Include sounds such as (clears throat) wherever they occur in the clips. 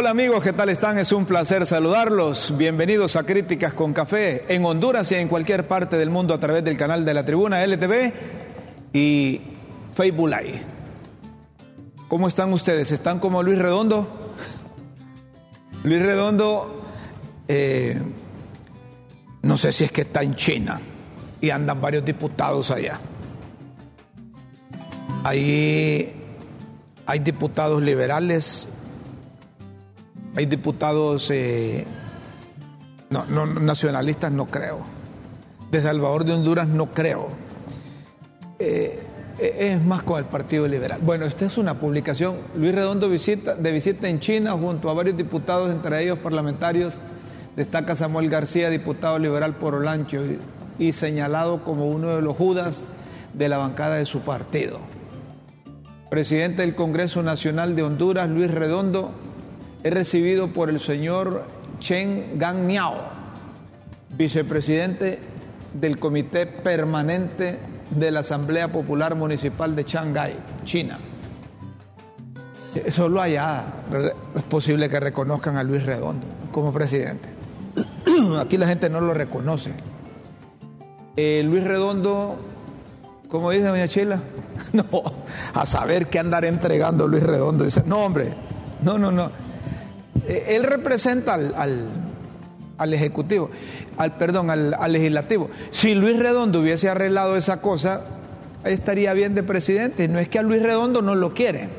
Hola amigos, ¿qué tal están? Es un placer saludarlos. Bienvenidos a Críticas con Café en Honduras y en cualquier parte del mundo a través del canal de la Tribuna LTV y Facebook. ¿Cómo están ustedes? ¿Están como Luis Redondo? Luis Redondo, eh, no sé si es que está en China y andan varios diputados allá. Ahí hay diputados liberales hay diputados eh, no, nacionalistas, no creo. De Salvador de Honduras, no creo. Eh, es más con el Partido Liberal. Bueno, esta es una publicación. Luis Redondo visita, de visita en China junto a varios diputados, entre ellos parlamentarios. Destaca Samuel García, diputado liberal por Olancho, y señalado como uno de los judas de la bancada de su partido. Presidente del Congreso Nacional de Honduras, Luis Redondo, he recibido por el señor Chen Gang Miao, vicepresidente del Comité Permanente de la Asamblea Popular Municipal de Shanghái, China. Solo allá es posible que reconozcan a Luis Redondo como presidente. (clears throat) Aquí la gente no lo reconoce. Eh, Luis Redondo, como dice doña Chila, (laughs) no, a saber qué andar entregando Luis Redondo. Dice, no hombre, no, no, no. Eh, él representa al, Ejecutivo, al, perdón, al, Legislativo. Si Luis Redondo hubiese arreglado esa cosa, estaría bien de presidente. No es que a Luis Redondo no lo quieren.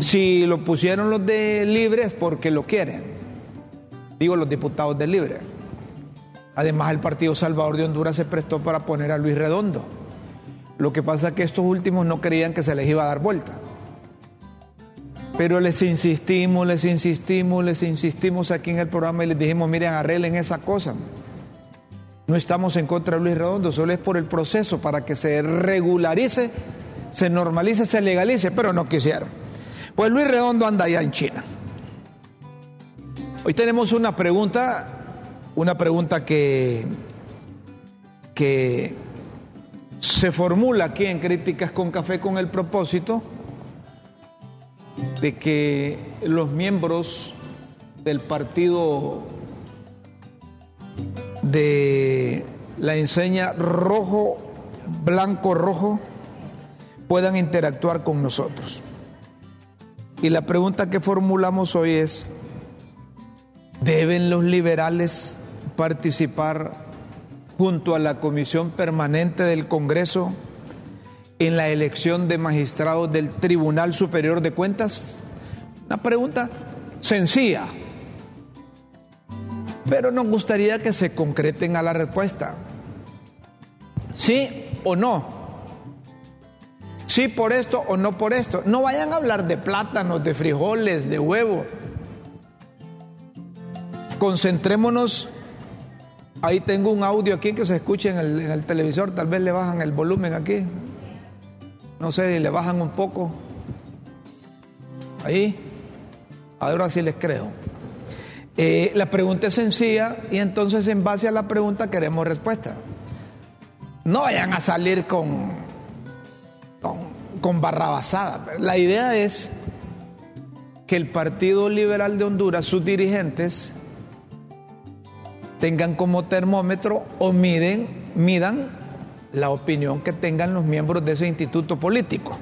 Si lo pusieron los de Libre es porque lo quieren. Digo los diputados de Libre. Además, el Partido Salvador de Honduras se prestó para poner a Luis Redondo. Lo que pasa es que estos últimos no creían que se les iba a dar vuelta. Pero les insistimos, les insistimos, les insistimos aquí en el programa y les dijimos, miren, arreglen esa cosa. No estamos en contra de Luis Redondo, solo es por el proceso para que se regularice, se normalice, se legalice, pero no quisieron. Pues Luis Redondo anda allá en China. Hoy tenemos una pregunta, una pregunta que, que se formula aquí en Críticas con Café con el propósito de que los miembros del partido de la enseña rojo, blanco, rojo puedan interactuar con nosotros. Y la pregunta que formulamos hoy es, ¿deben los liberales participar junto a la Comisión Permanente del Congreso en la elección de magistrados del Tribunal Superior de Cuentas? Una pregunta sencilla, pero nos gustaría que se concreten a la respuesta. ¿Sí o no? Sí por esto o no por esto. No vayan a hablar de plátanos, de frijoles, de huevo. Concentrémonos. Ahí tengo un audio aquí que se escuche en el, en el televisor. Tal vez le bajan el volumen aquí. No sé, le bajan un poco. Ahí. Ahora sí les creo. Eh, la pregunta es sencilla y entonces en base a la pregunta queremos respuesta. No vayan a salir con, con, con barrabasada. La idea es que el Partido Liberal de Honduras, sus dirigentes, tengan como termómetro o miden, midan la opinión que tengan los miembros de ese instituto político.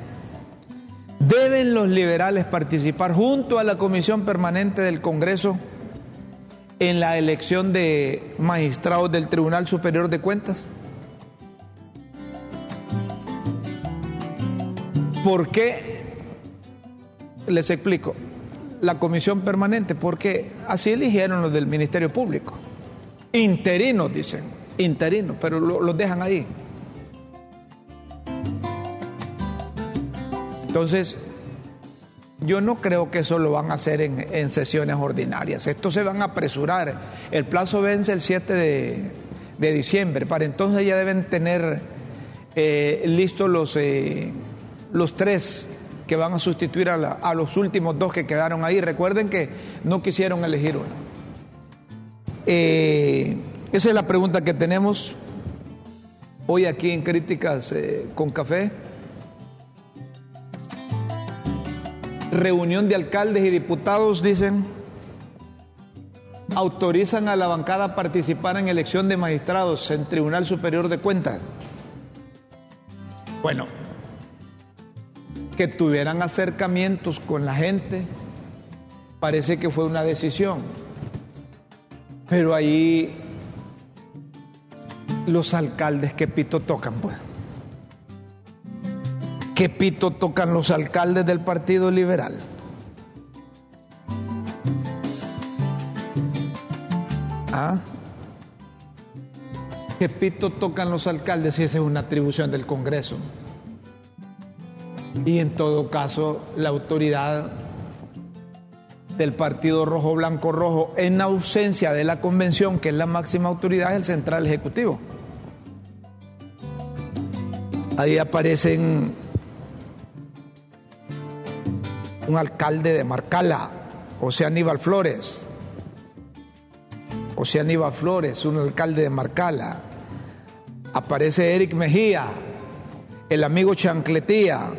¿Deben los liberales participar junto a la Comisión Permanente del Congreso en la elección de magistrados del Tribunal Superior de Cuentas? ¿Por qué? Les explico. La Comisión Permanente, porque así eligieron los del Ministerio Público. Interinos, dicen. Interinos, pero los dejan ahí. Entonces, yo no creo que eso lo van a hacer en, sesiones ordinarias. Esto se van a apresurar. El plazo vence el 7 de, diciembre. Para entonces ya deben tener eh, listos los, eh, los tres que van a sustituir a, los últimos dos que quedaron ahí. Recuerden que no quisieron elegir uno. Eh, esa es la pregunta que tenemos hoy aquí en Críticas con Café. Reunión de alcaldes y diputados, dicen, autorizan a la bancada a participar en elección de magistrados en Tribunal Superior de Cuentas. Bueno, que tuvieran acercamientos con la gente, parece que fue una decisión. Pero ahí los alcaldes que pito tocan, pues. ¿Qué pito tocan los alcaldes del Partido Liberal? ¿Ah? ¿Qué pito tocan los alcaldes si esa es una atribución del Congreso? Y en todo caso, la autoridad del Partido Rojo Blanco Rojo, en ausencia de la convención, que es la máxima autoridad, es el Central Ejecutivo. Ahí aparecen un alcalde de Marcala, José Aníbal Flores. José Aníbal Flores, un alcalde de Marcala. Aparece Eric Mejía, el amigo Chancletía,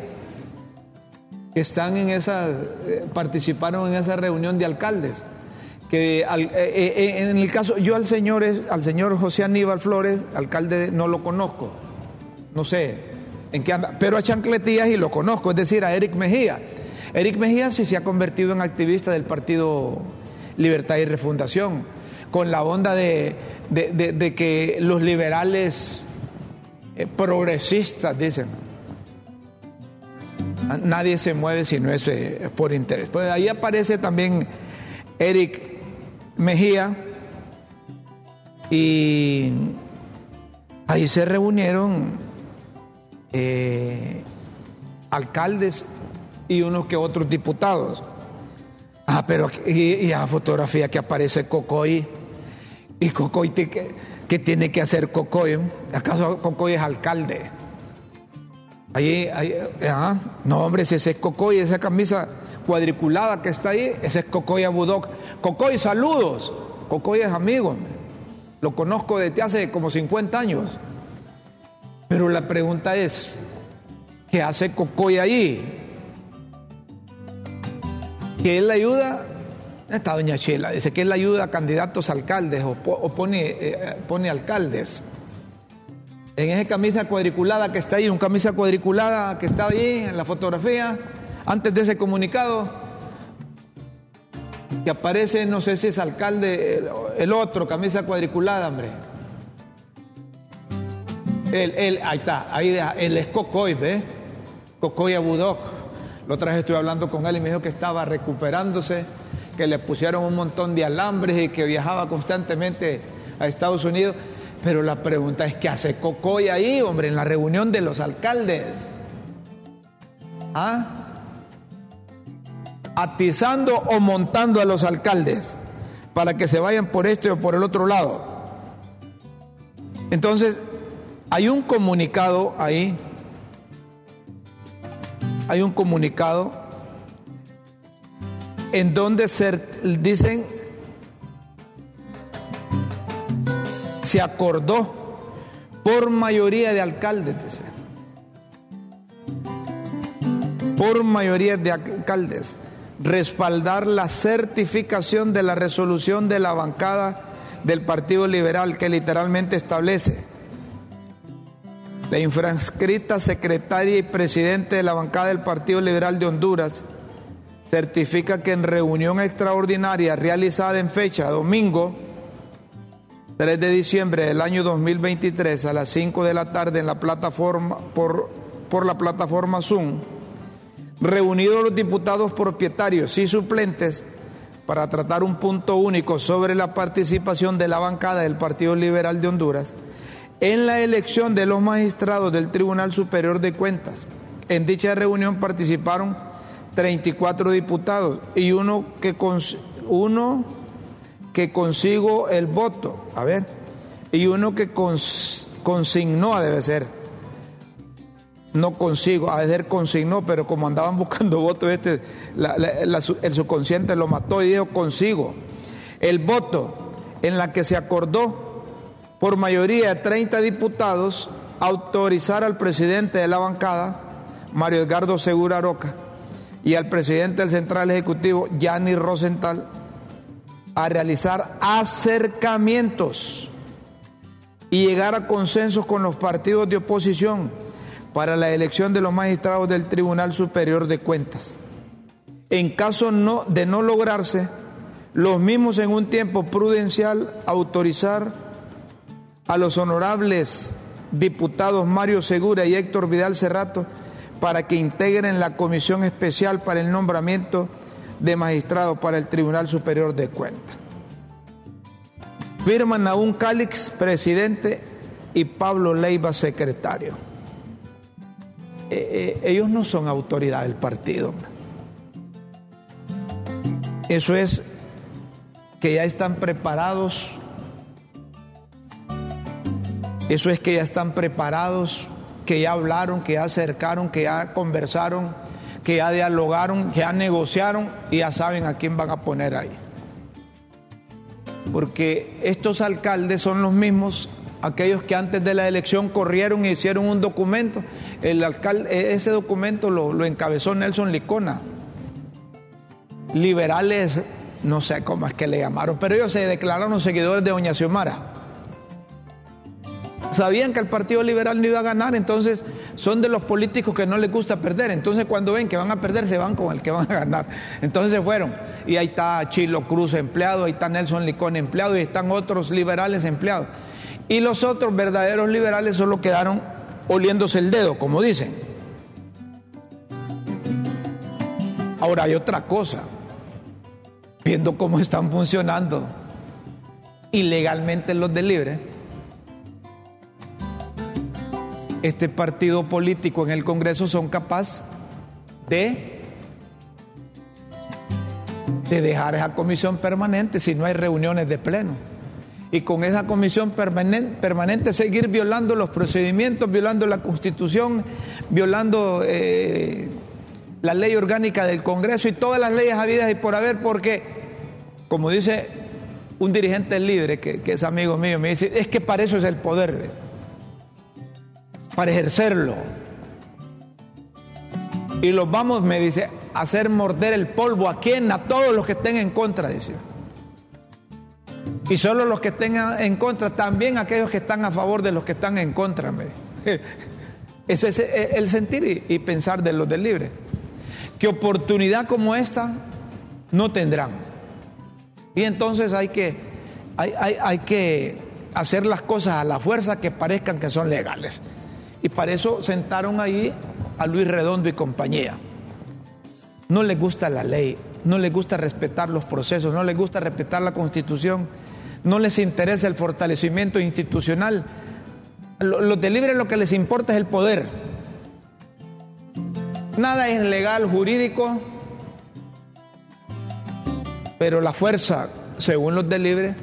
que están en esa, eh, participaron en esa reunión de alcaldes. Que eh, eh, en el caso, yo al señor, al señor José Aníbal Flores, alcalde, no lo conozco. No sé en qué anda, pero a Chancletías y lo conozco, es decir, a Eric Mejía. Eric Mejía sí se ha convertido en activista del Partido Libertad y Refundación, con la onda de, que los liberales eh, progresistas dicen, nadie se mueve si no es eh, por interés. Pues ahí aparece también Eric Mejía y ahí se reunieron eh, alcaldes y unos que otros diputados. Ah, pero y, a fotografía que aparece Cocoy. ¿Y Cocoy qué, tiene que hacer Cocoy? ¿Acaso Cocoy es alcalde? Ahí, ahí ah, no hombre, ese es Cocoy, esa camisa cuadriculada que está ahí, ese es Cocoy Abudok. Cocoy, saludos. Cocoy es amigo, lo conozco desde hace como 50 años. Pero la pregunta es, ¿qué hace Cocoy ahí? Que él ayuda, está doña Chela, dice que él ayuda a candidatos a alcaldes o, pone, eh, pone alcaldes. En esa camisa cuadriculada que está ahí, un camisa cuadriculada que está ahí en la fotografía, antes de ese comunicado, que aparece, no sé si es alcalde, el, otro, camisa cuadriculada, hombre. Él, ahí está, ahí él es Cocoy, ¿ve? Cocoy Abudoc. La otra vez estuve hablando con él y me dijo que estaba recuperándose, que le pusieron un montón de alambres y que viajaba constantemente a Estados Unidos. Pero la pregunta es, ¿qué hace Cocoy ahí, hombre, en la reunión de los alcaldes? ¿Ah? Atizando o montando a los alcaldes para que se vayan por este o por el otro lado. Entonces, hay un comunicado ahí hay un comunicado en donde se dicen se acordó por mayoría de alcaldes, por mayoría de alcaldes, respaldar la certificación de la resolución de la bancada del Partido Liberal que literalmente establece la infranscrita secretaria y presidente de la bancada del Partido Liberal de Honduras certifica que en reunión extraordinaria realizada en fecha domingo 3 de diciembre del año 2023 a las 5 de la tarde en la plataforma por, por la plataforma Zoom, reunidos los diputados propietarios y suplentes para tratar un punto único sobre la participación de la bancada del Partido Liberal de Honduras en la elección de los magistrados del Tribunal Superior de Cuentas. En dicha reunión participaron 34 diputados y uno que, uno que consigo el voto, a ver, y uno que consignó, debe ser, no consigo, a ser consignó, pero como andaban buscando (laughs) votos, este, el subconsciente lo mató y dijo consigo. El voto en la que se acordó por mayoría de 30 diputados, autorizar al presidente de la bancada, Mario Edgardo Segura Roca, y al presidente del Central Ejecutivo, Yanni Rosenthal, a realizar acercamientos y llegar a consensos con los partidos de oposición para la elección de los magistrados del Tribunal Superior de Cuentas. En caso no, de no lograrse, los mismos en un tiempo prudencial autorizar a los honorables diputados Mario Segura y Héctor Vidal Cerrato para que integren la comisión especial para el nombramiento de magistrados para el Tribunal Superior de Cuentas. Firman a un Cálix, presidente, y Pablo Leiva, secretario. Eh, eh, ellos no son autoridad del partido. Eso es que ya están preparados. Eso es que ya están preparados, que ya hablaron, que ya acercaron, que ya conversaron, que ya dialogaron, que ya negociaron y ya saben a quién van a poner ahí. Porque estos alcaldes son los mismos, aquellos que antes de la elección corrieron e hicieron un documento. El alcalde, ese documento lo, lo encabezó Nelson Licona. Liberales no sé cómo es que le llamaron, pero ellos se declararon seguidores de Doña Xiomara. Sabían que el Partido Liberal no iba a ganar, entonces son de los políticos que no les gusta perder. Entonces cuando ven que van a perder, se van con el que van a ganar. Entonces se fueron. Y ahí está Chilo Cruz empleado, ahí está Nelson Licón empleado y están otros liberales empleados. Y los otros verdaderos liberales solo quedaron oliéndose el dedo, como dicen. Ahora hay otra cosa viendo cómo están funcionando ilegalmente los de libre, este partido político en el Congreso son capaces de, de dejar esa comisión permanente si no hay reuniones de pleno. Y con esa comisión permanente, seguir violando los procedimientos, violando la constitución, violando eh, la ley orgánica del Congreso y todas las leyes habidas y por haber, porque como dice un dirigente libre que, es amigo mío, me dice, es que para eso es el poder, para ejercerlo. Y los vamos, me dice, a hacer morder el polvo a quien, a todos los que estén en contra, dice. Y solo los que estén en contra, también aquellos que están a favor de los que están en contra. Me (laughs) Ese es el sentir y pensar de los del libre. Que oportunidad como esta no tendrán. Y entonces hay que, hay, que hacer las cosas a la fuerza que parezcan que son legales. Y para eso sentaron ahí a Luis Redondo y compañía. No les gusta la ley, no les gusta respetar los procesos, no les gusta respetar la constitución, no les interesa el fortalecimiento institucional. Los de libre lo que les importa es el poder. Nada es legal, jurídico, pero la fuerza, según los de Libre,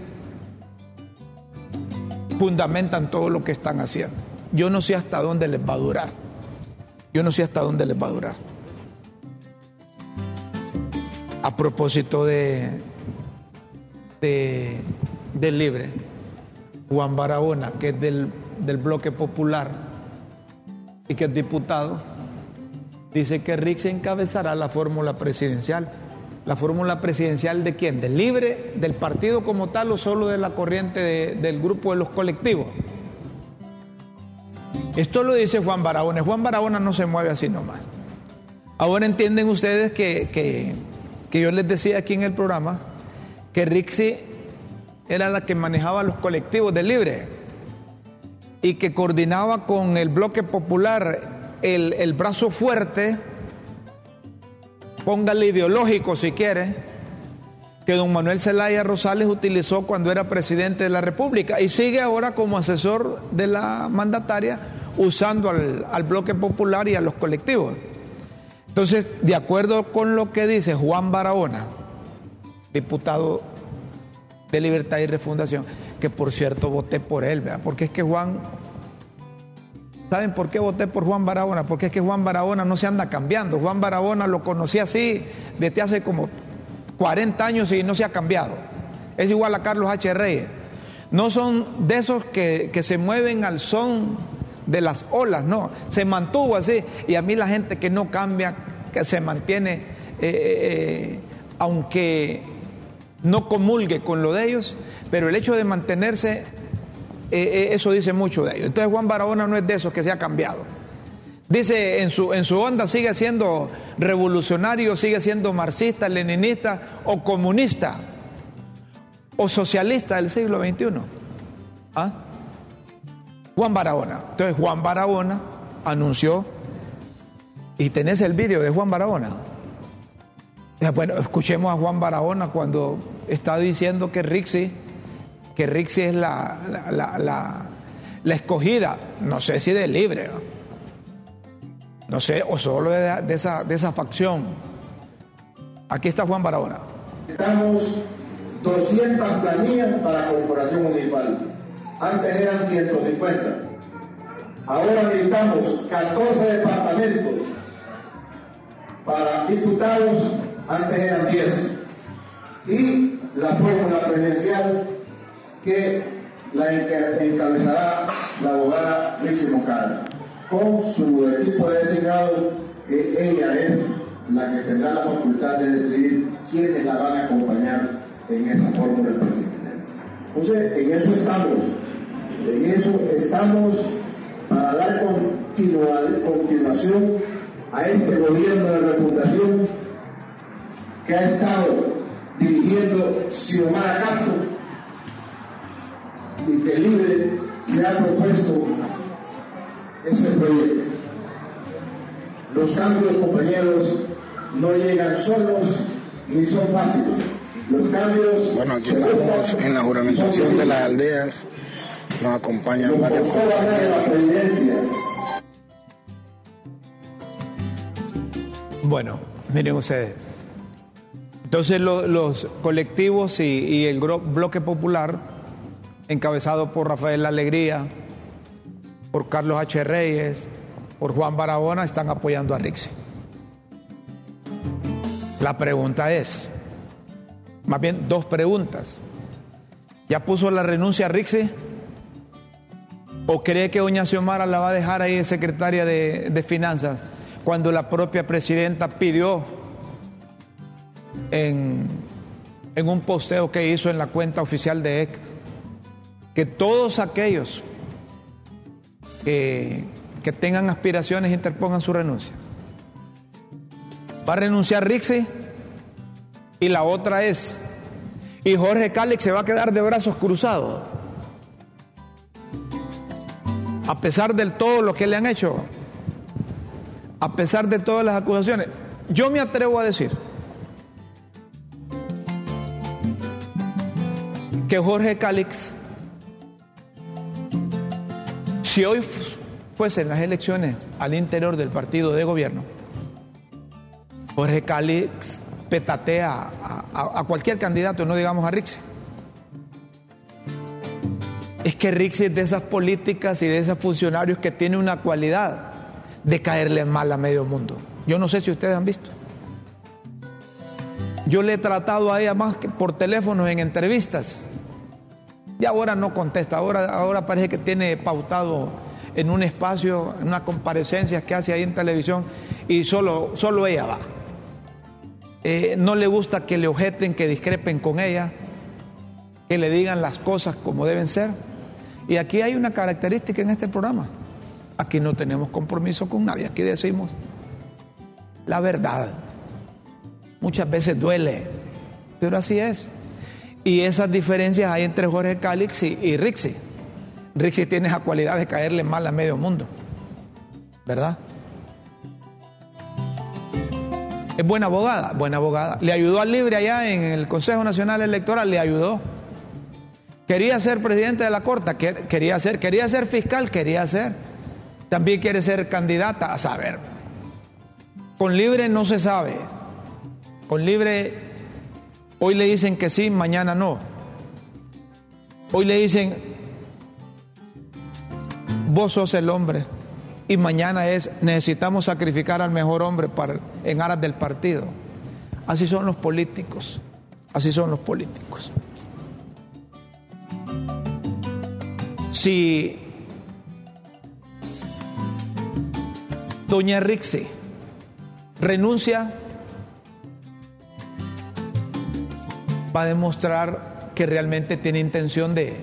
fundamentan todo lo que están haciendo. Yo no sé hasta dónde les va a durar. Yo no sé hasta dónde les va a durar. A propósito de, de, Libre, Juan Barahona, que es del, del bloque popular y que es diputado, dice que Rick se encabezará la fórmula presidencial la fórmula presidencial de quién? ¿Del libre, del partido como tal o solo de la corriente del grupo de los colectivos? Esto lo dice Juan Barahona. Juan Barahona no se mueve así nomás. Ahora entienden ustedes que, que yo les decía aquí en el programa que Rixi era la que manejaba los colectivos del libre y que coordinaba con el bloque popular el, el brazo fuerte póngale ideológico si quiere, que don Manuel Zelaya Rosales utilizó cuando era presidente de la República y sigue ahora como asesor de la mandataria usando al, bloque popular y a los colectivos. Entonces, de acuerdo con lo que dice Juan Barahona, diputado de Libertad y Refundación, que por cierto voté por él, porque es que Juan ¿Saben por qué voté por Juan Barahona? Porque es que Juan Barahona no se anda cambiando. Juan Barahona lo conocí así desde hace como 40 años y no se ha cambiado. Es igual a Carlos H. Reyes. No son de esos que, que se mueven al son de las olas, no. Se mantuvo así. Y a mí la gente que no cambia, que se mantiene eh, aunque no comulgue con lo de ellos, pero el hecho de mantenerse, eso dice mucho de ellos. Entonces Juan Barahona no es de esos que se ha cambiado. Dice, en su, en su onda sigue siendo revolucionario, sigue siendo marxista, leninista o comunista o socialista del siglo XXI. ¿Ah? Juan Barahona. Entonces Juan Barahona anunció, y tenés el vídeo de Juan Barahona. Bueno, escuchemos a Juan Barahona cuando está diciendo que Rixi, que Rixi es la, la, escogida, no sé si de libre, no, sé, o solo de, esa, de esa facción. Aquí está Juan Barahona. Estamos 200 planillas para corporación municipal. Antes eran 150. Ahora necesitamos 14 departamentos. Para diputados, antes eran 10. Y la fórmula presidencial que la encabezará la abogada Rixi Moncada, con su equipo de designado, que ella es la que tendrá la facultad de decidir quiénes la van a acompañar en esa fórmula presidencial. Entonces, en eso estamos, en eso estamos para dar continuación a este gobierno de refundación que ha estado dirigiendo Xiomara Castro y que libre se ha propuesto ese proyecto. Los cambios, compañeros, no llegan solos ni son fáciles. Los cambios. Bueno, aquí estamos en la juramentación de las aldeas. Nos acompañan varios Bueno, miren ustedes. Entonces los colectivos y, el bloque popular, encabezado por Rafael Alegría, por Carlos H. Reyes, por Juan Barahona, están apoyando a Rixi. La pregunta es, más bien dos preguntas. ¿Ya puso la renuncia a? ¿O cree que doña Xiomara la va a dejar ahí de secretaria de, Finanzas cuando la propia presidenta pidió en, en un posteo que hizo en la cuenta oficial de X que todos aquellos que, que tengan aspiraciones interpongan su renuncia? ¿Va a renunciar Rixi? Y la otra es, ¿y Jorge Cálix se va a quedar de brazos cruzados? A pesar de todo lo que le han hecho, a pesar de todas las acusaciones, yo me atrevo a decir que Jorge Cálix, si hoy fuesen las elecciones al interior del partido de gobierno, Jorge Cálix petatea a, cualquier candidato, no digamos a Rixi. Es que Rixi es de esas políticas y de esos funcionarios que tiene una cualidad de caerle mal a medio mundo. Yo no sé si ustedes han visto. Yo le he tratado a ella más que por teléfono en entrevistas. Y ahora no contesta, ahora, ahora parece que tiene pautado en un espacio, en una comparecencia que hace ahí en televisión y solo, solo ella va. Eh, no le gusta que le objeten, que discrepen con ella, que le digan las cosas como deben ser. Y aquí hay una característica en este programa. Aquí no tenemos compromiso con nadie, aquí decimos la verdad. Muchas veces duele, pero así es. Y esas diferencias hay entre Jorge Calix y, y Rixi. Rixi tiene esa cualidad de caerle mal a medio mundo, ¿verdad? Es buena abogada, buena abogada. Le ayudó al libre allá en el Consejo Nacional Electoral, le ayudó. Quería ser presidente de la Corte, quería ser, quería ser fiscal, quería ser. También quiere ser candidata, a saber. Con libre no se sabe. Con libre hoy le dicen que sí, mañana no. Hoy le dicen, vos sos el hombre y mañana es necesitamos sacrificar al mejor hombre para, en aras del partido. Así son los políticos, así son los políticos. Si Doña Rixi renuncia para demostrar que realmente tiene intención de,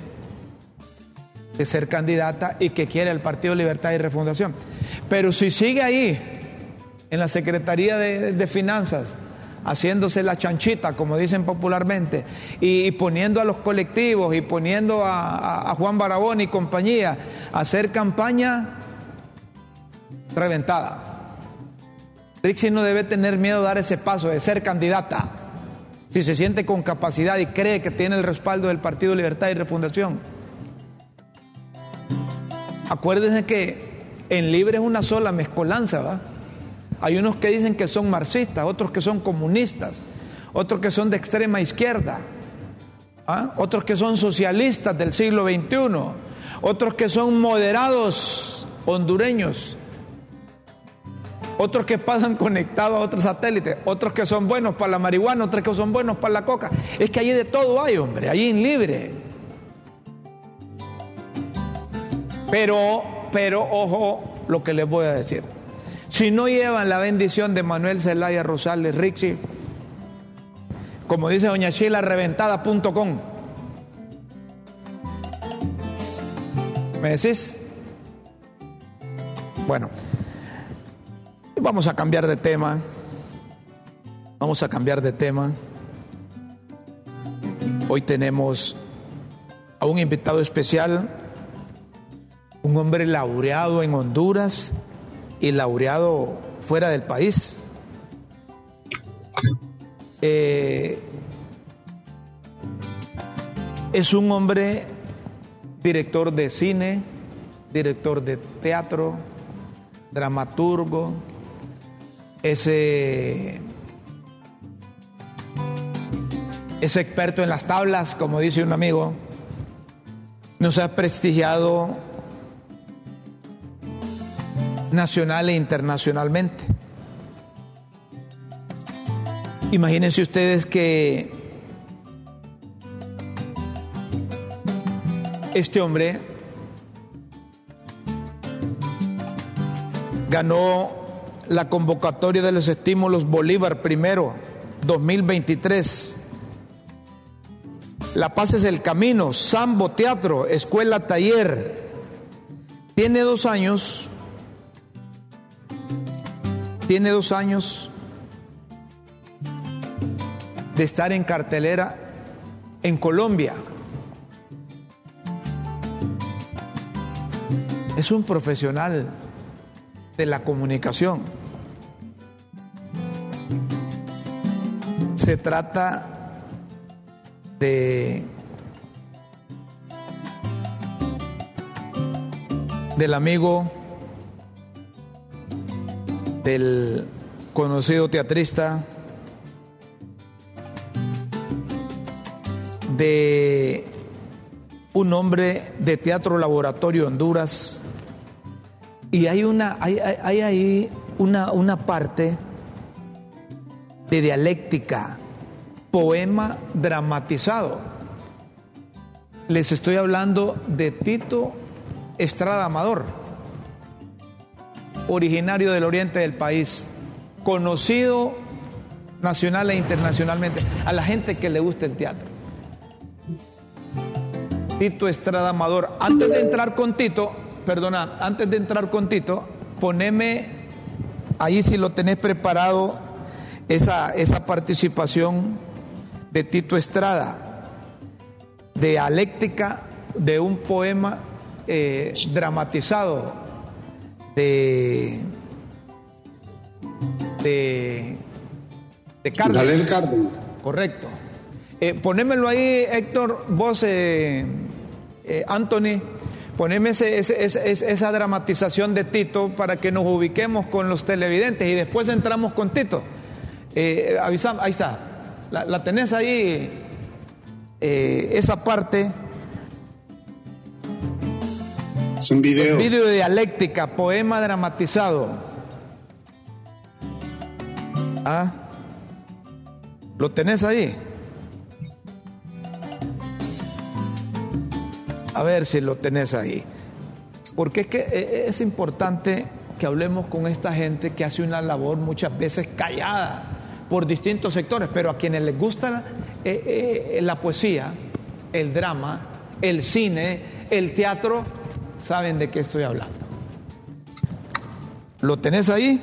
de ser candidata y que quiere el Partido Libertad y Refundación. Pero si sigue ahí, en la Secretaría de Finanzas, haciéndose la chanchita, como dicen popularmente, y, poniendo a los colectivos y poniendo a, Juan Barabón y compañía a hacer campaña reventada. Rixi no debe tener miedo de dar ese paso, de ser candidata, si se siente con capacidad y cree que tiene el respaldo del Partido Libertad y Refundación. Acuérdense que en Libre es una sola mezcolanza, ¿va? Hay unos que dicen que son marxistas, otros que son comunistas, otros que son de extrema izquierda, ¿ah? otros que son socialistas del siglo XXI, otros que son moderados hondureños, otros que pasan conectados a otros satélites, otros que son buenos para la marihuana, otros que son buenos para la coca. Es que allí de todo hay, hombre, allí en libre. Pero, pero, ojo lo que les voy a decir. Si no llevan la bendición de Manuel Zelaya Rosales Rixi, como dice doña Sheila, reventada.com. ¿Me decís? Bueno. Vamos a cambiar de tema. Vamos a cambiar de tema. Hoy tenemos a un invitado especial, un hombre laureado en Honduras y laureado fuera del país. Eh, es un hombre director de cine, director de teatro, dramaturgo, ese, ese experto en las tablas, como dice un amigo, nos ha prestigiado nacional e internacionalmente. Imagínense ustedes que este hombre ganó la convocatoria de los estímulos Bolívar primero, 2023. La Paz es el camino, Sambo Teatro, Escuela Taller. Tiene dos años, tiene dos años de estar en cartelera en Colombia. Es un profesional de la comunicación. Se trata de del amigo del conocido teatrista de un hombre de Teatro Laboratorio Honduras y hay una, hay, hay ahí una, una parte de dialéctica, poema dramatizado. Les estoy hablando de Tito Estrada Amador, originario del oriente del país, conocido nacional e internacionalmente, a la gente que le gusta el teatro. Tito Estrada Amador. Antes de entrar con Tito, perdona, antes de entrar con Tito, poneme ahí si lo tenés preparado esa, esa participación de Tito Estrada, de dialéctica de un poema eh, dramatizado de, de, de Carlos. Correcto. Eh, ponémelo ahí, Héctor, vos, eh, eh Anthony Poneme esa dramatización de Tito para que nos ubiquemos con los televidentes y después entramos con Tito. Eh, ahí está. La, tenés ahí, esa parte. Un video. Video de dialéctica, poema dramatizado. ¿Ah? ¿Lo tenés ahí? A ver si lo tenés ahí. Porque es que eh, es importante que hablemos con esta gente que hace una labor muchas veces callada por distintos sectores, pero a quienes les gusta eh, la poesía, el drama, el cine, el teatro, saben de qué estoy hablando. ¿Lo tenés ahí?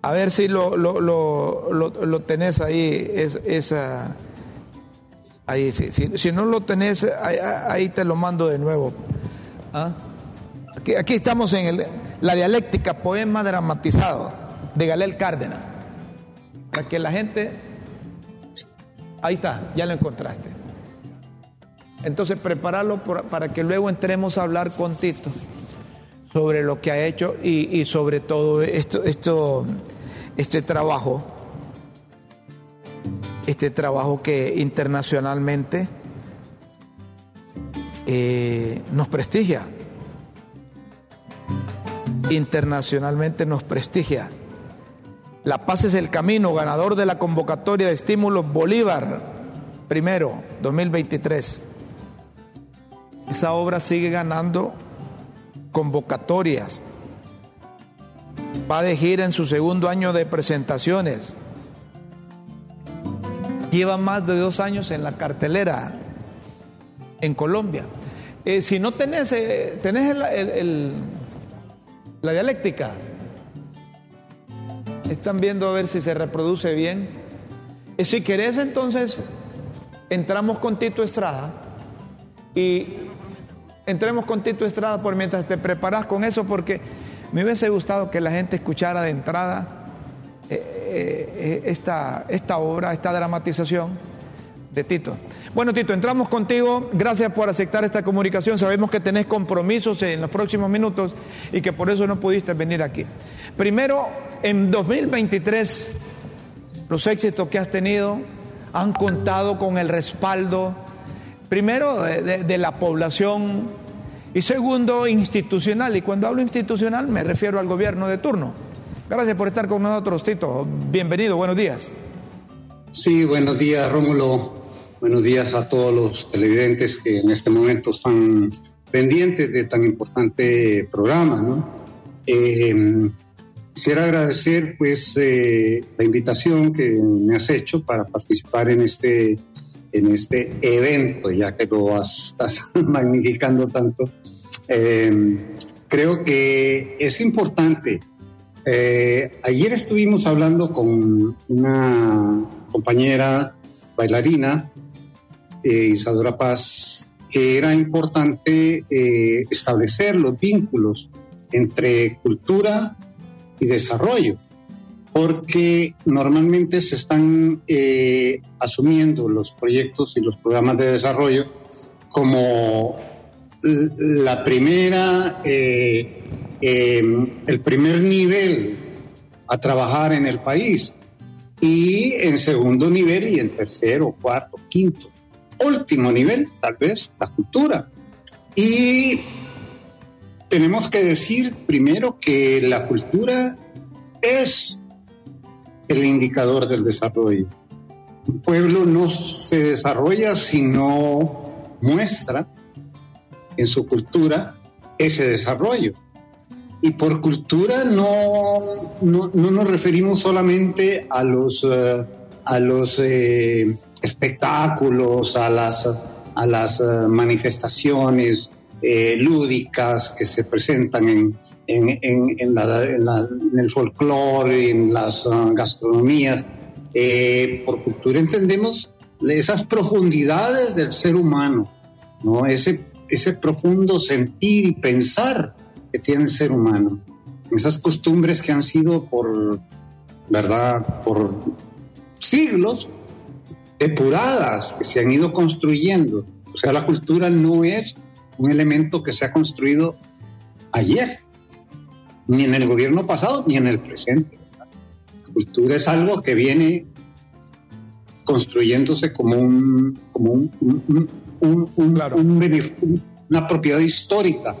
A ver si lo, lo, lo, lo tenés ahí, es, esa... Ahí sí. Si, no lo tenés, ahí, te lo mando de nuevo. ¿Ah? Aquí, aquí, estamos en el, la dialéctica, poema dramatizado de Galel Cárdenas. Para que la gente. Ahí está, ya lo encontraste. Entonces, prepararlo para que luego entremos a hablar con Tito sobre lo que ha hecho y, y sobre todo esto, esto, este trabajo este trabajo que internacionalmente eh, nos prestigia. Internacionalmente nos prestigia. La paz es el camino, ganador de la convocatoria de estímulos Bolívar, primero, 2023. Esa obra sigue ganando convocatorias. Va de gira en su segundo año de presentaciones lleva más de dos años en la cartelera en Colombia. Eh, si no tenés, eh, tenés la dialéctica, están viendo a ver si se reproduce bien. Y si querés, entonces entramos con Tito Estrada y entremos con Tito Estrada por mientras te preparas con eso, porque me hubiese gustado que la gente escuchara de entrada eh, eh, esta, esta obra, esta dramatización de Tito. Bueno, Tito, entramos contigo. Gracias por aceptar esta comunicación. Sabemos que tenés compromisos en los próximos minutos y que por eso no pudiste venir aquí. Primero, en 2023, los éxitos que has tenido han contado con el respaldo, primero, de la población y segundo, institucional. Y cuando hablo institucional me refiero al gobierno de turno Gracias por estar con nosotros, Tito. Bienvenido, buenos días. Sí, buenos días, Rómulo. Buenos días a todos los televidentes que en este momento están pendientes de tan importante programa. ¿no? Eh, quisiera agradecer pues eh, la invitación que me has hecho para participar en este, en este evento, ya que lo estás (laughs) magnificando tanto. Eh, creo que es importante eh, ayer estuvimos hablando con una compañera bailarina, eh, Isadora Paz, que era importante eh, establecer los vínculos entre cultura y desarrollo, porque normalmente se están asumiendo los proyectos y los programas de desarrollo como la primera Em, el primer nivel a trabajar en el país y en segundo nivel y en tercero, cuarto, quinto. Último nivel, tal vez, la cultura. Y tenemos que decir primero que la cultura es el indicador del desarrollo. Un pueblo no se desarrolla si no muestra en su cultura ese desarrollo. Y por cultura no, no, nos referimos solamente a los, eh, a los eh, espectáculos, a las, a las eh, manifestaciones lúdicas que se presentan en, en, en, el folclore, en las gastronomías. por cultura entendemos esas profundidades del ser humano, ¿no? ese, ese profundo sentir y pensar que tiene el ser humano, esas costumbres que han sido por, ¿verdad?, por siglos depuradas, que se han ido construyendo. O sea, la cultura no es un elemento que se ha construido ayer, ni en el gobierno pasado, ni en el presente. La cultura es algo que viene construyéndose como un, como un, una propiedad histórica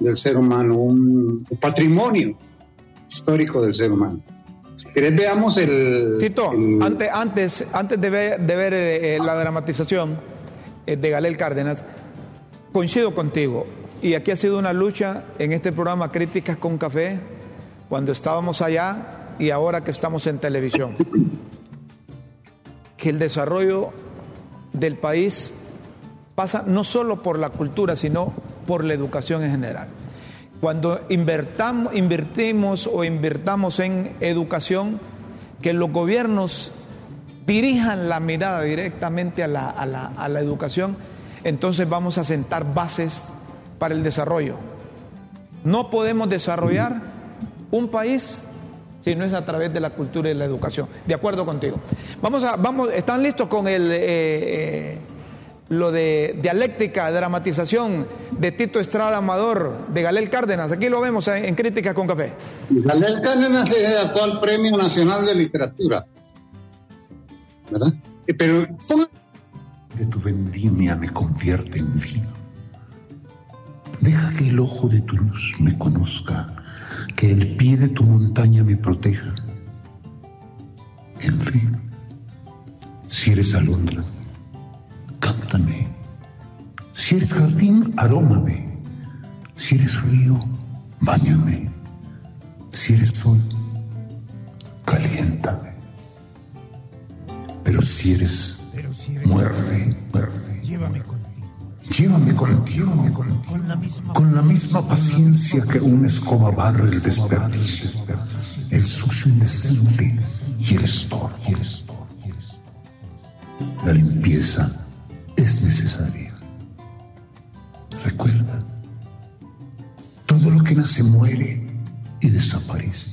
del ser humano, un, patrimonio histórico del ser humano. Si querés, veamos el. Tito, Antes, antes, antes de ver, de ver eh, eh, la dramatización eh, de Galel Cárdenas, coincido contigo. Y aquí ha sido una lucha en este programa Críticas con Café, cuando estábamos allá y ahora que estamos en televisión. que el desarrollo del país pasa no solo por la cultura, sino por la educación en general. Cuando invertamos, invertimos o invertamos en educación, que los gobiernos dirijan la mirada directamente a la, a la, a la educación, entonces vamos a sentar bases para el desarrollo. No podemos desarrollar un país si no es a través de la cultura y la educación. De acuerdo contigo. Vamos a, vamos, ¿están listos con el eh, eh, lo de dialéctica, dramatización de Tito Estrada Amador, de Galel Cárdenas? Aquí lo vemos en, en Críticas con Café. Galel Cárdenas es el actual Premio Nacional de Literatura. ¿Verdad? Eh, Pero de tu vendimia me convierte en vino. Deja que el ojo de tu luz me conozca, que el pie de tu montaña me proteja. En fin, si eres alondra, cántame. Si eres jardín, arómame. Si eres río, báñame. Si eres sol, caliéntame. Pero si eres muerte, muerte. Llévame contigo. Llévame contigo, llévame contigo. Con la misma, Con la misma paciencia que una escoba barre el desperdicio, el sucio indecente y el estorbo. La limpieza es necesaria. Recuerda, todo lo que nace muere y desaparece,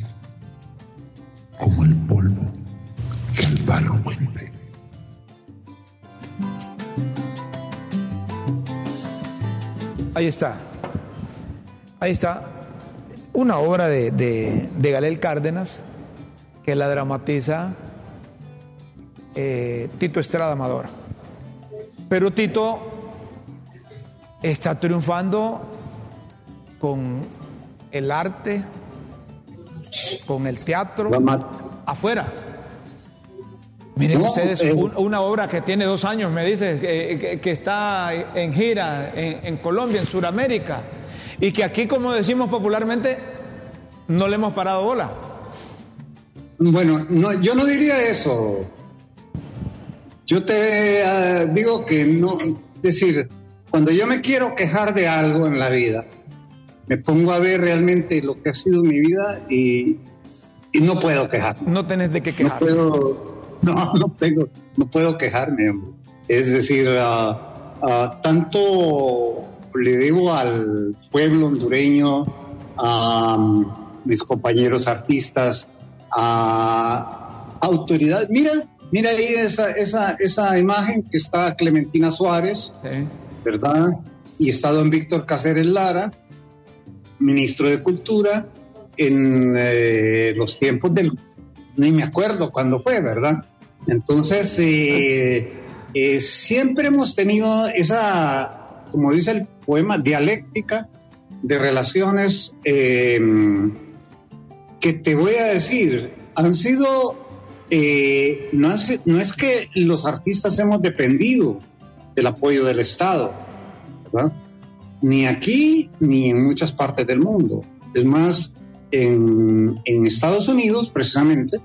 como el polvo que al barro vuelve. Ahí está. Ahí está. Una obra de, de, de Galel Cárdenas que la dramatiza eh, Tito Estrada Amador. Pero Tito está triunfando con el arte, con el teatro, afuera. Miren No, ustedes, eh, un- una obra que tiene dos años, me dice, que, que- que está en gira en, en Colombia, en Sudamérica, y que aquí, como decimos popularmente, no le hemos parado bola. Bueno, no, yo no diría eso. Yo te eh, digo que no, es decir, cuando yo me quiero quejar de algo en la vida, me pongo a ver realmente lo que ha sido mi vida y, y no puedo quejarme. No tenés de qué No quejar. puedo, (laughs) no, no tengo, no puedo quejarme. hombre. Es decir, ah, tanto le debo al pueblo hondureño, a mm, mis compañeros artistas, a autoridades. Mira, mira ahí esa, esa, esa imagen que está Clementina Suárez, Sí. ¿verdad? Y está don Víctor Cáceres Lara, ministro de Cultura, en eh, los tiempos del, ni me acuerdo cuándo fue, ¿verdad? Entonces, eh, eh, siempre hemos tenido esa, como dice el poema, dialéctica de relaciones eh, que te voy a decir, han sido, eh, no, es, no es que los artistas hemos dependido del apoyo del Estado, ¿verdad? Ni aquí ni en muchas partes del mundo. Es más, en, en Estados Unidos, precisamente,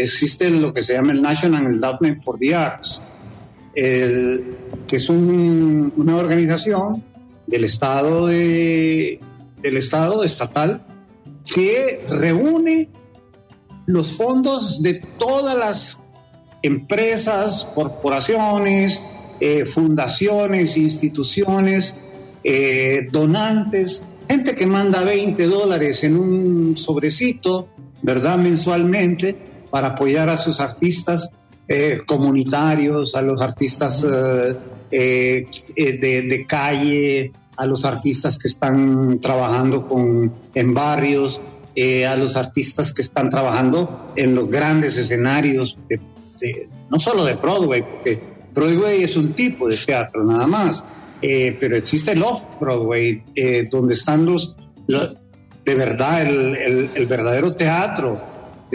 existe lo que se llama el National Endowment for the Arts, que es un- una organización del Estado, de, del Estado estatal que reúne los fondos de todas las empresas, corporaciones, eh, fundaciones, instituciones, eh, donantes, gente que manda 20 dólares en un sobrecito, ¿verdad? Mensualmente para apoyar a sus artistas eh, comunitarios, a los artistas eh, eh, eh, de, de calle, a los artistas que están trabajando con, en barrios, a los artistas que están trabajando en los grandes escenarios, de- de- no solo de Broadway, porque Broadway es un tipo de teatro nada más, pero existe el off-Broadway, donde están los, lo- de verdad, el, el- el verdadero teatro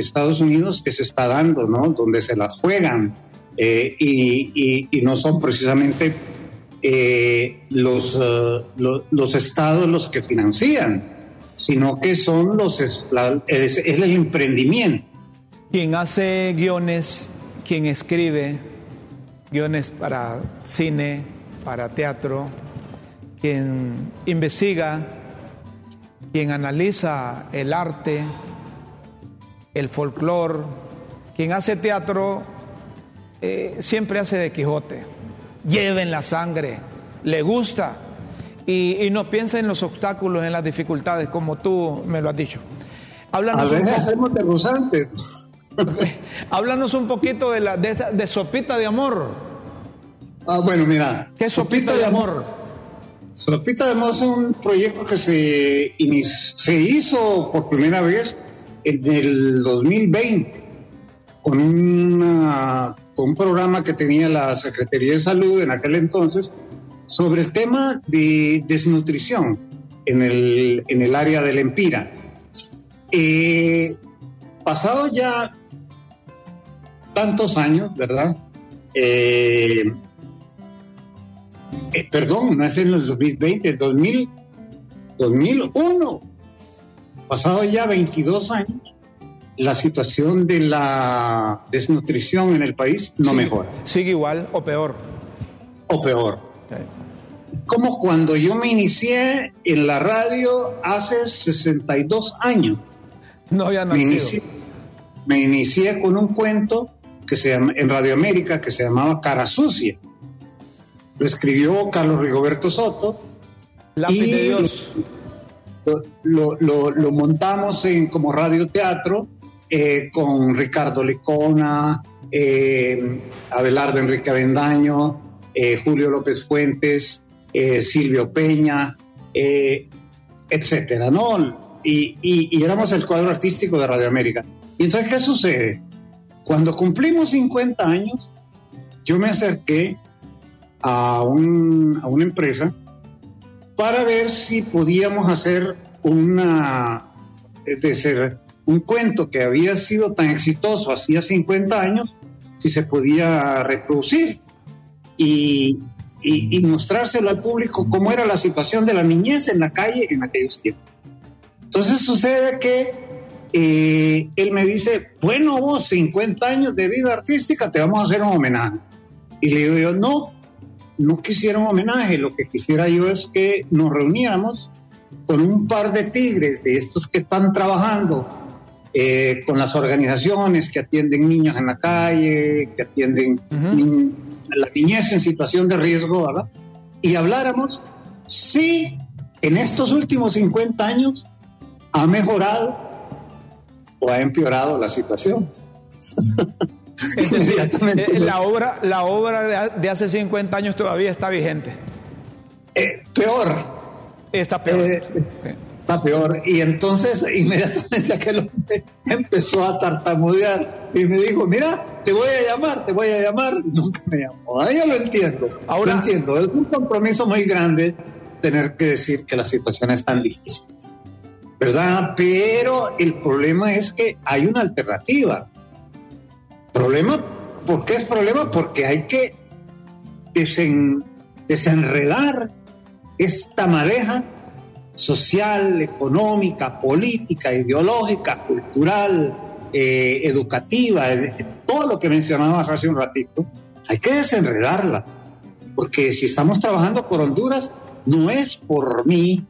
Estados Unidos que se está dando, ¿no? Donde se las juegan eh, y, no son precisamente eh, los, eh, lo- los estados los que financian, sino que son los, es el emprendimiento. Quien hace guiones, quien escribe, guiones para cine, para teatro, quien investiga, quien analiza el arte, el folclore, quien hace teatro, eh, siempre hace de Quijote, lleva en la sangre, le gusta y, no piensa en los obstáculos, en las dificultades, como tú me lo has dicho. Háblanos A veces hacemos de (laughs) Háblanos un poquito de, la, de, Sopita de Amor. Ah, bueno, mira. ¿Qué es Sopita, de, amor? Sopita de Amor es un proyecto que se, se hizo por primera vez en el 2020 con, un programa que tenía la Secretaría de Salud en aquel entonces sobre el tema de desnutrición en el, en el área del Empira. Eh, pasado ya tantos años, ¿verdad? Eh, eh, perdón, no es en el 2020, el 2000, 2001. Pasado ya 22 años, la situación de la desnutrición en el país no mejora. Sigue igual o peor. O peor. Como cuando yo me inicié en la radio hace 62 años. No había nacido. Me inicié, me inicié con un cuento que se llama, en Radio América que se llamaba Cara Sucia. Lo escribió Carlos Rigoberto Soto. y de Dios. Lo, lo, montamos en, como radioteatro eh, con Ricardo Lecona, eh, Abelardo Enrique Avendaño, eh, Julio López Fuentes, Silvio Peña, etcétera, ¿no? Y, y, éramos el cuadro artístico de Radio América. Y entonces, ¿qué sucede? Cuando cumplimos 50 años, yo me acerqué a, un, a una empresa para ver si podíamos hacer una, es decir, un cuento que había sido tan exitoso hacía 50 años, si se podía reproducir y, y, mostrárselo al público cómo era la situación de la niñez en la calle en aquellos tiempos. Entonces sucede que eh, él me dice, bueno, vos 50 años de vida artística, te vamos a hacer un homenaje. Y le digo yo, no, no quisiera un homenaje, lo que quisiera yo es que nos reuniéramos con un par de tigres de estos que están trabajando eh, con las organizaciones que atienden niños en la calle, que atienden la niñez en situación de riesgo, ¿verdad? Y habláramos si en estos últimos 50 años ha mejorado o ha empeorado la situación. (laughs) (laughs) Eh, la obra, la obra de, hace 50 años todavía está vigente. Eh, peor. Está peor. Eh, está peor. Y entonces inmediatamente aquel hombre empezó a tartamudear y me dijo, mira, te voy a llamar, te voy a llamar. Nunca me llamó. Ahí yo lo entiendo. Ahora, lo entiendo. Es un compromiso muy grande tener que decir que la situación es tan difícil. ¿verdad? Pero el problema es que hay una alternativa. ¿Problema? ¿Por qué es problema? Porque hay que desenredar esta madeja social, económica, política, ideológica, cultural, eh, educativa, todo lo que mencionabas hace un ratito, hay que desenredarla. Porque si estamos trabajando por Honduras, no es por mí,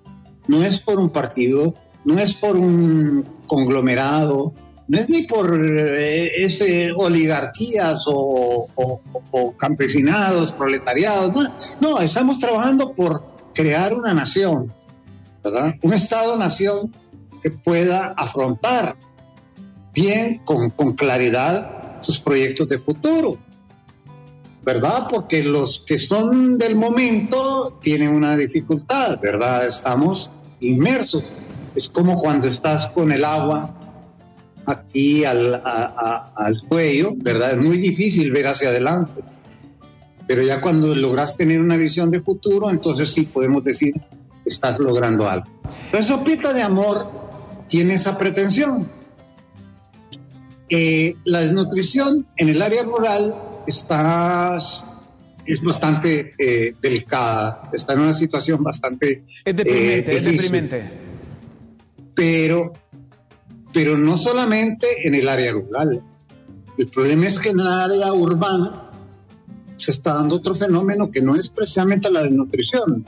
no es por un partido, no es por un conglomerado, no es ni por eh, ese oligarquías o, campesinados, proletariados, no, estamos trabajando por crear una nación, ¿verdad? Un Estado-nación que pueda afrontar bien, con claridad, sus proyectos de futuro, ¿verdad? Porque los que son del momento tienen una dificultad, ¿verdad? Estamos inmersos es como cuando estás con el agua aquí al, al cuello, ¿verdad? Es muy difícil ver hacia adelante. Pero ya cuando logras tener una visión de futuro, entonces sí podemos decir que estás logrando algo. Entonces, Sopita de Amor tiene esa pretensión. Eh, la desnutrición en el área rural está es bastante eh, delicada, está en una situación bastante... Es deprimente, es deprimente pero, pero no solamente en el área rural. El problema es que en el área urbana se está dando otro fenómeno que no es precisamente la desnutrición,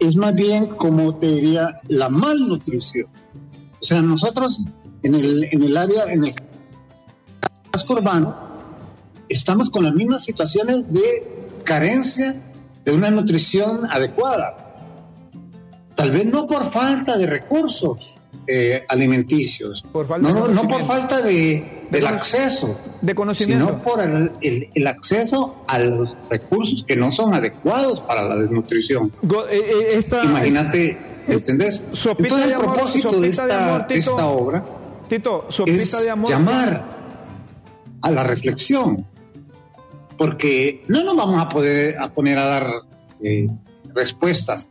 es más bien, como te diría, la malnutrición. O sea, nosotros en el, en el área, en el casco urbano, estamos con las mismas situaciones de carencia de una nutrición adecuada. Tal vez no por falta de recursos eh, alimenticios, no, no, por falta de, del acceso, de conocimiento, sino por el, el, acceso a los recursos que no son adecuados para la desnutrición. Eh, eh, Imagínate, ¿entendés? Entonces el propósito de, esta, esta obra Tito, es de amor, llamar a la reflexión, porque no nos vamos a poder a poner a dar respuestas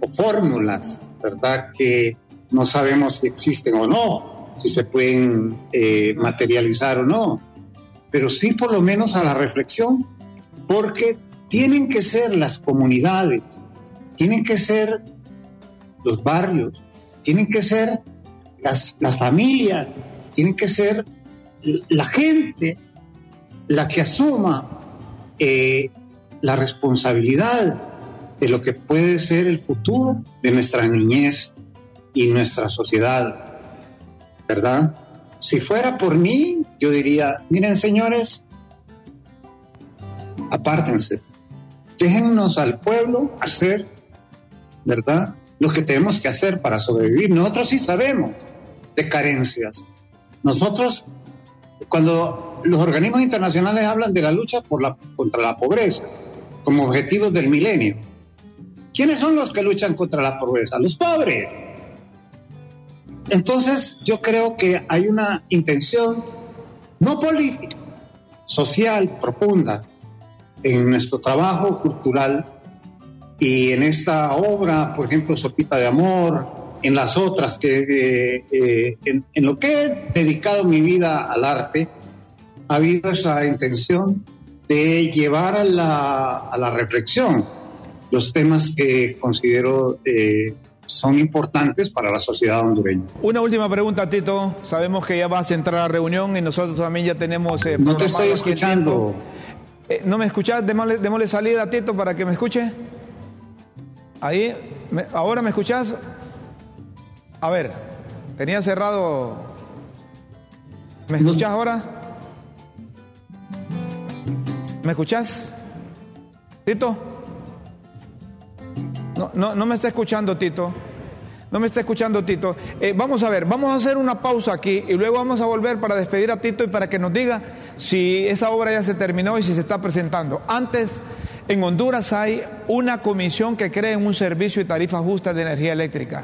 o fórmulas, ¿verdad? Que no sabemos si existen o no, si se pueden eh, materializar o no, pero sí por lo menos a la reflexión, porque tienen que ser las comunidades, tienen que ser los barrios, tienen que ser las, familias, tienen que ser la gente la que asuma eh, la responsabilidad de lo que puede ser el futuro de nuestra niñez y nuestra sociedad, ¿verdad? Si fuera por mí, yo diría, miren señores, apártense, déjennos al pueblo hacer, ¿verdad? Lo que tenemos que hacer para sobrevivir. Nosotros sí sabemos de carencias. Nosotros, cuando los organismos internacionales hablan de la lucha por la, contra la pobreza como objetivos del milenio, ¿Quiénes son los que luchan contra la pobreza? Los pobres. Entonces yo creo que hay una intención no política, social, profunda en nuestro trabajo cultural y en esta obra, por ejemplo, Sopita de Amor, en las otras, que eh, eh, en, lo que he dedicado mi vida al arte, ha habido esa intención de llevar a la, a la reflexión los temas que considero eh, son importantes para la sociedad hondureña. Una última pregunta, Tito. Sabemos que ya vas a entrar a la reunión y nosotros también ya tenemos... Eh, no te estoy escuchando. Eh, ¿No me escuchas? Démosle, salida, Tito, para que me escuche. Ahí, ¿ahora me escuchas? A ver, tenía cerrado... ¿Me escuchas ahora? ¿Me escuchas? Tito. No, no, me está escuchando, Tito. No me está escuchando Tito. Eh, vamos a ver, vamos a hacer una pausa aquí y luego vamos a volver para despedir a Tito y para que nos diga si esa obra ya se terminó y si se está presentando. Antes en Honduras hay una comisión que cree en un servicio y tarifa justa de energía eléctrica,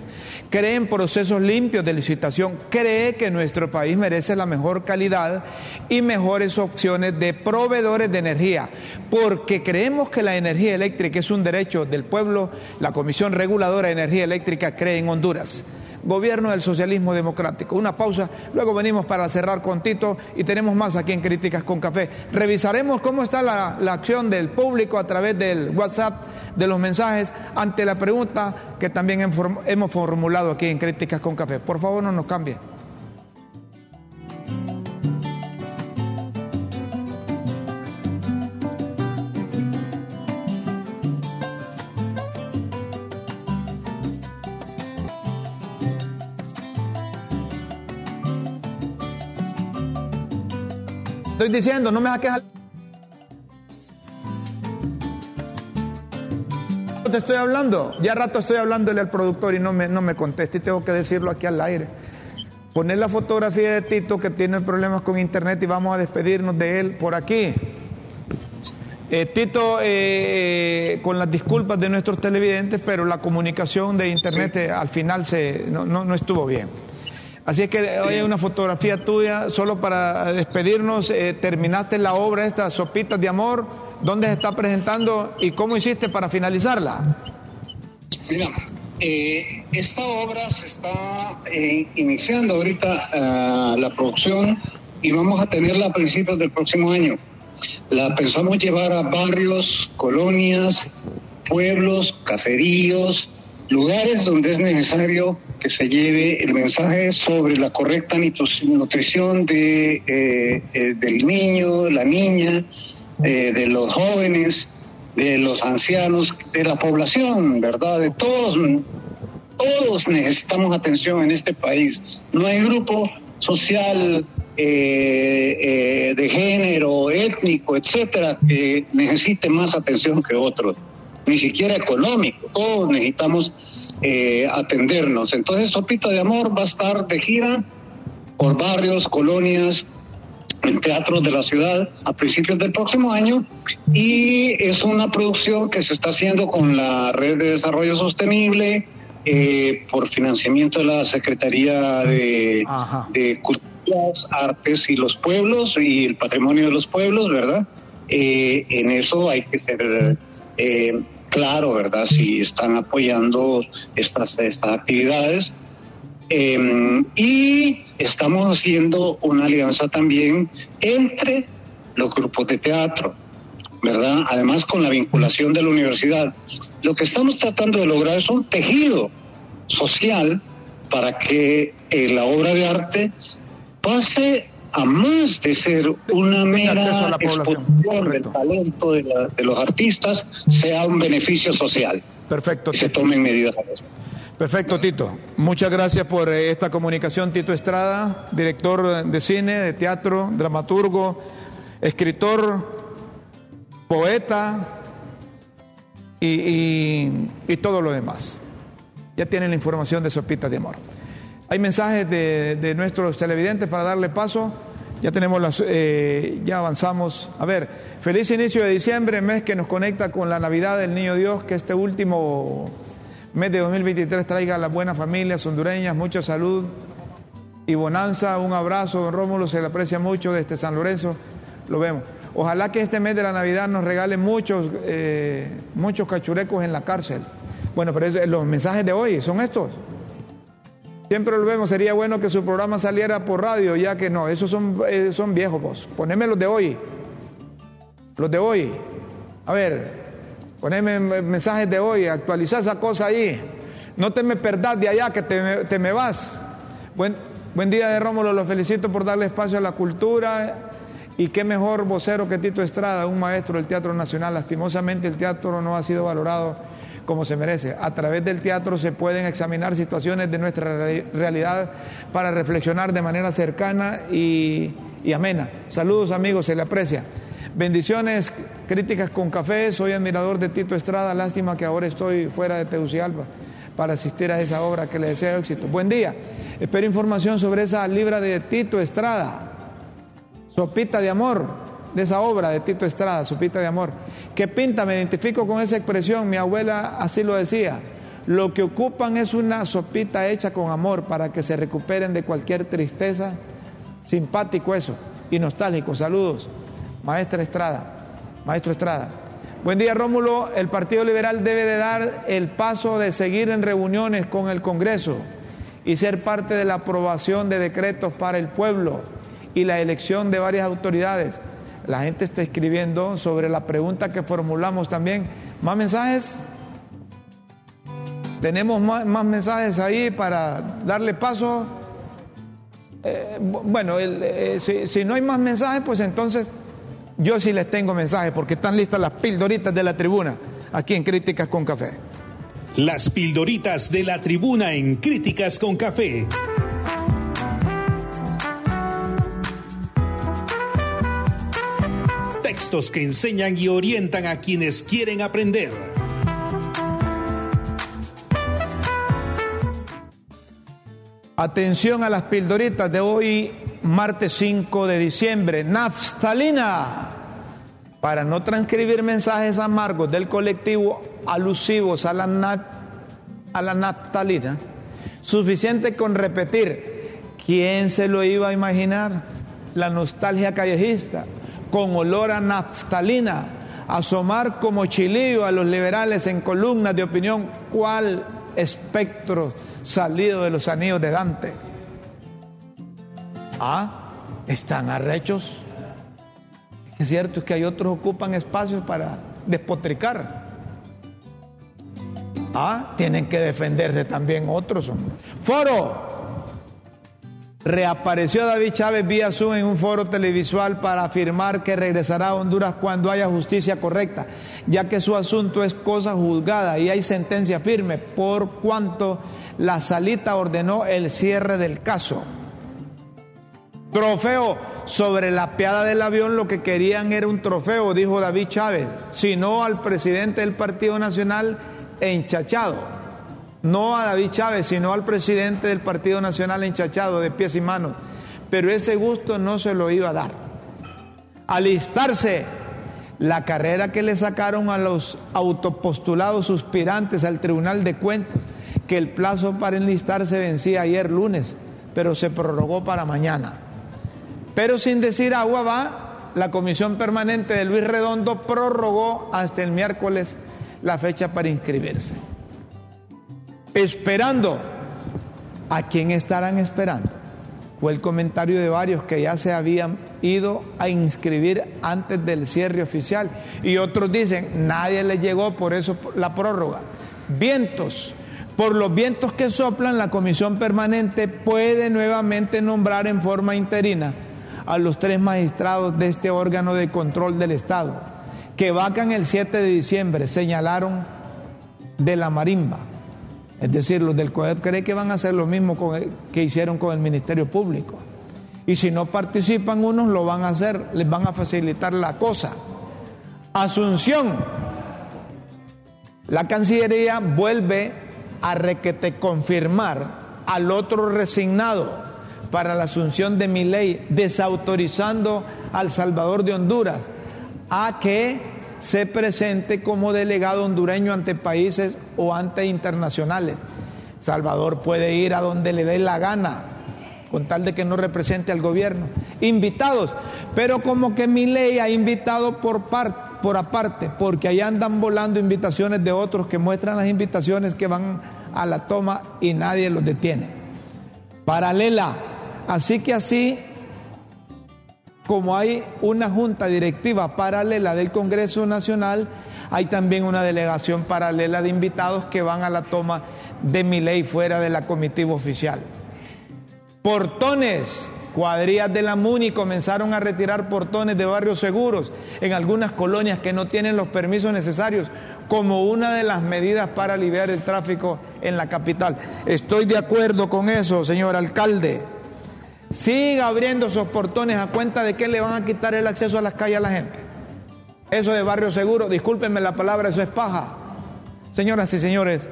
cree en procesos limpios de licitación, cree que nuestro país merece la mejor calidad y mejores opciones de proveedores de energía, porque creemos que la energía eléctrica es un derecho del pueblo, la Comisión Reguladora de Energía Eléctrica cree en Honduras gobierno del socialismo democrático. Una pausa, luego venimos para cerrar con Tito y tenemos más aquí en Críticas con Café. Revisaremos cómo está la, acción del público a través del WhatsApp, de los mensajes, ante la pregunta que también hemos formulado aquí en Críticas con Café. Por favor, no nos cambie. Estoy diciendo, no me saques al... Te estoy hablando, ya rato estoy hablándole al productor y no me, no me contesta y tengo que decirlo aquí al aire. Poner la fotografía de Tito que tiene problemas con internet y vamos a despedirnos de él por aquí. Eh, Tito, eh, con las disculpas de nuestros televidentes, pero la comunicación de internet eh, al final se, no, no estuvo bien. Así es que hoy hay una fotografía tuya, solo para despedirnos, eh, terminaste la obra, esta Sopitas de Amor, ¿dónde se está presentando y cómo hiciste para finalizarla? Mira, eh, esta obra se está eh, iniciando ahorita la producción y vamos a tenerla a principios del próximo año. La pensamos llevar a barrios, colonias, pueblos, caseríos, lugares donde es necesario que se lleve el mensaje sobre la correcta nutrición de, eh, eh, del niño, la niña, eh, de los jóvenes, de los ancianos, de la población, ¿verdad? De todos, todos necesitamos atención en este país. No hay grupo social de género, étnico, etcétera, que necesite más atención que otros, ni siquiera económico. Todos necesitamos eh, atendernos. Entonces, Sopita de Amor va a estar de gira por barrios, colonias, en teatros de la ciudad a principios del próximo año y es una producción que se está haciendo con la Red de Desarrollo Sostenible por financiamiento de la Secretaría de, de Cultura las artes y los pueblos y el patrimonio de los pueblos, ¿verdad? Eh, en eso hay que ser eh, claro, ¿verdad? Si están apoyando estas, estas actividades. Em, y estamos haciendo una alianza también entre los grupos de teatro, ¿verdad? Además con la vinculación de la universidad. Lo que estamos tratando de lograr es un tejido social para que eh, la obra de arte pase a más de ser una mera exposición del talento de, los artistas, sea un beneficio social. Perfecto. se tomen medidas. Perfecto, Tito. Muchas gracias por eh, esta comunicación, Tito Estrada, director de cine, de teatro, dramaturgo, escritor, poeta y, y todo lo demás. Ya tienen la información de Sopita de Amor. Hay mensajes de, nuestros televidentes para darle paso. Ya tenemos las, eh, ya avanzamos. A ver, feliz inicio de diciembre, mes que nos conecta con la Navidad del Niño Dios, que este último mes de 2023 traiga a las buenas familias hondureñas mucha salud y bonanza. Un abrazo, don Rómulo, se le aprecia mucho desde San Lorenzo, lo vemos. Ojalá que este mes de la Navidad nos regale muchos, eh, muchos cachurecos en la cárcel. Bueno, pero los mensajes de hoy son estos. Siempre lo vemos, sería bueno que su programa saliera por radio, ya que no, esos son, eh, son viejos vos. Poneme los de hoy. Los de hoy. A ver, poneme mensajes de hoy, actualiza esa cosa ahí. No te me perdás de allá, que te, me vas. Buen, buen día de Rómulo, los felicito por darle espacio a la cultura. Y qué mejor vocero que Tito Estrada, un maestro del Teatro Nacional. Lastimosamente el teatro no ha sido valorado como se merece. A través del teatro se pueden examinar situaciones de nuestra realidad para reflexionar de manera cercana y, amena. Saludos amigos, se le aprecia. Bendiciones, críticas con café. Soy admirador de Tito Estrada. Lástima que ahora estoy fuera de Tegucigalpa para asistir a esa obra que le deseo éxito. Buen día. Espero información sobre esa libra de Tito Estrada. Sopita de amor de esa obra de Tito Estrada, Sopita de amor. ¿Qué pinta? Me identifico con esa expresión, mi abuela así lo decía. Lo que ocupan es una sopita hecha con amor para que se recuperen de cualquier tristeza. Simpático eso y nostálgico. Saludos, maestra Estrada, maestro Estrada. Buen día, Rómulo. El Partido Liberal debe de dar el paso de seguir en reuniones con el Congreso y ser parte de la aprobación de decretos para el pueblo y la elección de varias autoridades. La gente está escribiendo sobre la pregunta que formulamos también. ¿Más mensajes? Tenemos más, mensajes ahí para darle paso. Eh, bueno, eh, si, si no hay más mensajes, pues entonces yo sí les tengo mensajes porque están listas las pildoritas de la tribuna aquí en Críticas con Café. Las pildoritas de la tribuna en Críticas con Café. Textos que enseñan y orientan a quienes quieren aprender. Atención a las pildoritas de hoy, martes 5 de diciembre. Naftalina. Para no transcribir mensajes amargos del colectivo alusivos a la, a la naftalina, suficiente con repetir, ¿quién se lo iba a imaginar? La nostalgia callejista con olor a naftalina, asomar como chilillo a los liberales en columnas de opinión, cuál espectro salido de los anillos de Dante. Ah, están arrechos. Es cierto que hay otros que ocupan espacios para despotricar. Ah, tienen que defenderse también otros. Foro, Reapareció David Chávez vía Zoom en un foro televisual para afirmar que regresará a Honduras cuando haya justicia correcta, ya que su asunto es cosa juzgada y hay sentencia firme, por cuanto la salita ordenó el cierre del caso. Trofeo sobre la piada del avión, lo que querían era un trofeo, dijo David Chávez, sino al presidente del Partido Nacional enchachado no a David Chávez, sino al presidente del Partido Nacional enchachado de pies y manos. Pero ese gusto no se lo iba a dar. Alistarse la carrera que le sacaron a los autopostulados suspirantes al Tribunal de Cuentas, que el plazo para enlistarse vencía ayer lunes, pero se prorrogó para mañana. Pero sin decir agua va, la comisión permanente de Luis Redondo prorrogó hasta el miércoles la fecha para inscribirse esperando. ¿A quién estarán esperando? Fue el comentario de varios que ya se habían ido a inscribir antes del cierre oficial. Y otros dicen, nadie les llegó, por eso la prórroga. Vientos. Por los vientos que soplan, la comisión permanente puede nuevamente nombrar en forma interina a los tres magistrados de este órgano de control del Estado, que vacan el 7 de diciembre, señalaron de la marimba. Es decir, los del COEP creen que van a hacer lo mismo que hicieron con el Ministerio Público. Y si no participan unos, lo van a hacer, les van a facilitar la cosa. Asunción. La Cancillería vuelve a requete confirmar al otro resignado para la asunción de mi ley, desautorizando al Salvador de Honduras a que se presente como delegado hondureño ante países o ante internacionales. Salvador puede ir a donde le dé la gana, con tal de que no represente al gobierno. Invitados, pero como que mi ley ha invitado por, por aparte, porque ahí andan volando invitaciones de otros que muestran las invitaciones que van a la toma y nadie los detiene. Paralela. Así que así como hay una junta directiva paralela del Congreso Nacional, hay también una delegación paralela de invitados que van a la toma de mi ley fuera de la comitiva oficial. Portones, cuadrillas de la MUNI comenzaron a retirar portones de barrios seguros en algunas colonias que no tienen los permisos necesarios como una de las medidas para aliviar el tráfico en la capital. Estoy de acuerdo con eso, señor alcalde. Siga abriendo esos portones a cuenta de que le van a quitar el acceso a las calles a la gente. Eso de barrio seguro, discúlpenme la palabra, eso es paja. Señoras y señores,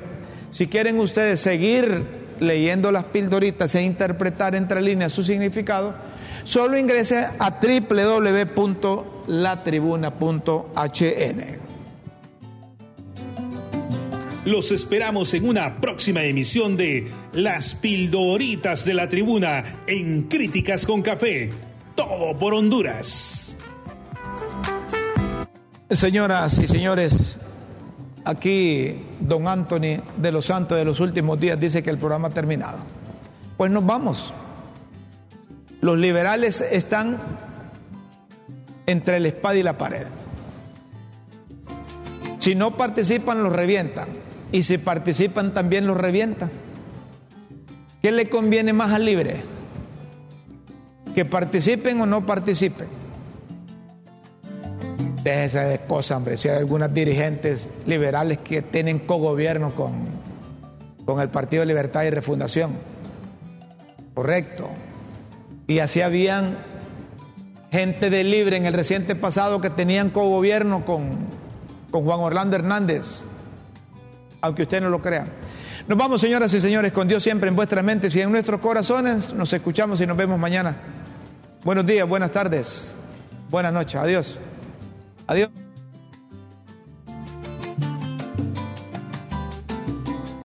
si quieren ustedes seguir leyendo las pildoritas e interpretar entre líneas su significado, solo ingrese a www.latribuna.hn. Los esperamos en una próxima emisión de Las Pildoritas de la Tribuna en Críticas con Café. Todo por Honduras. Señoras y señores, aquí don Anthony de los Santos de los últimos días dice que el programa ha terminado. Pues nos vamos. Los liberales están entre la espada y la pared. Si no participan, los revientan y si participan también los revientan. ¿Qué le conviene más al libre? ¿Que participen o no participen? Déjese de cosas, hombre. Si hay algunas dirigentes liberales que tienen cogobierno con, con el Partido de Libertad y Refundación. Correcto. Y así habían gente de libre en el reciente pasado que tenían cogobierno con, con Juan Orlando Hernández aunque usted no lo crea. Nos vamos, señoras y señores, con Dios siempre en vuestras mentes y en nuestros corazones. Nos escuchamos y nos vemos mañana. Buenos días, buenas tardes, buenas noches. Adiós. Adiós.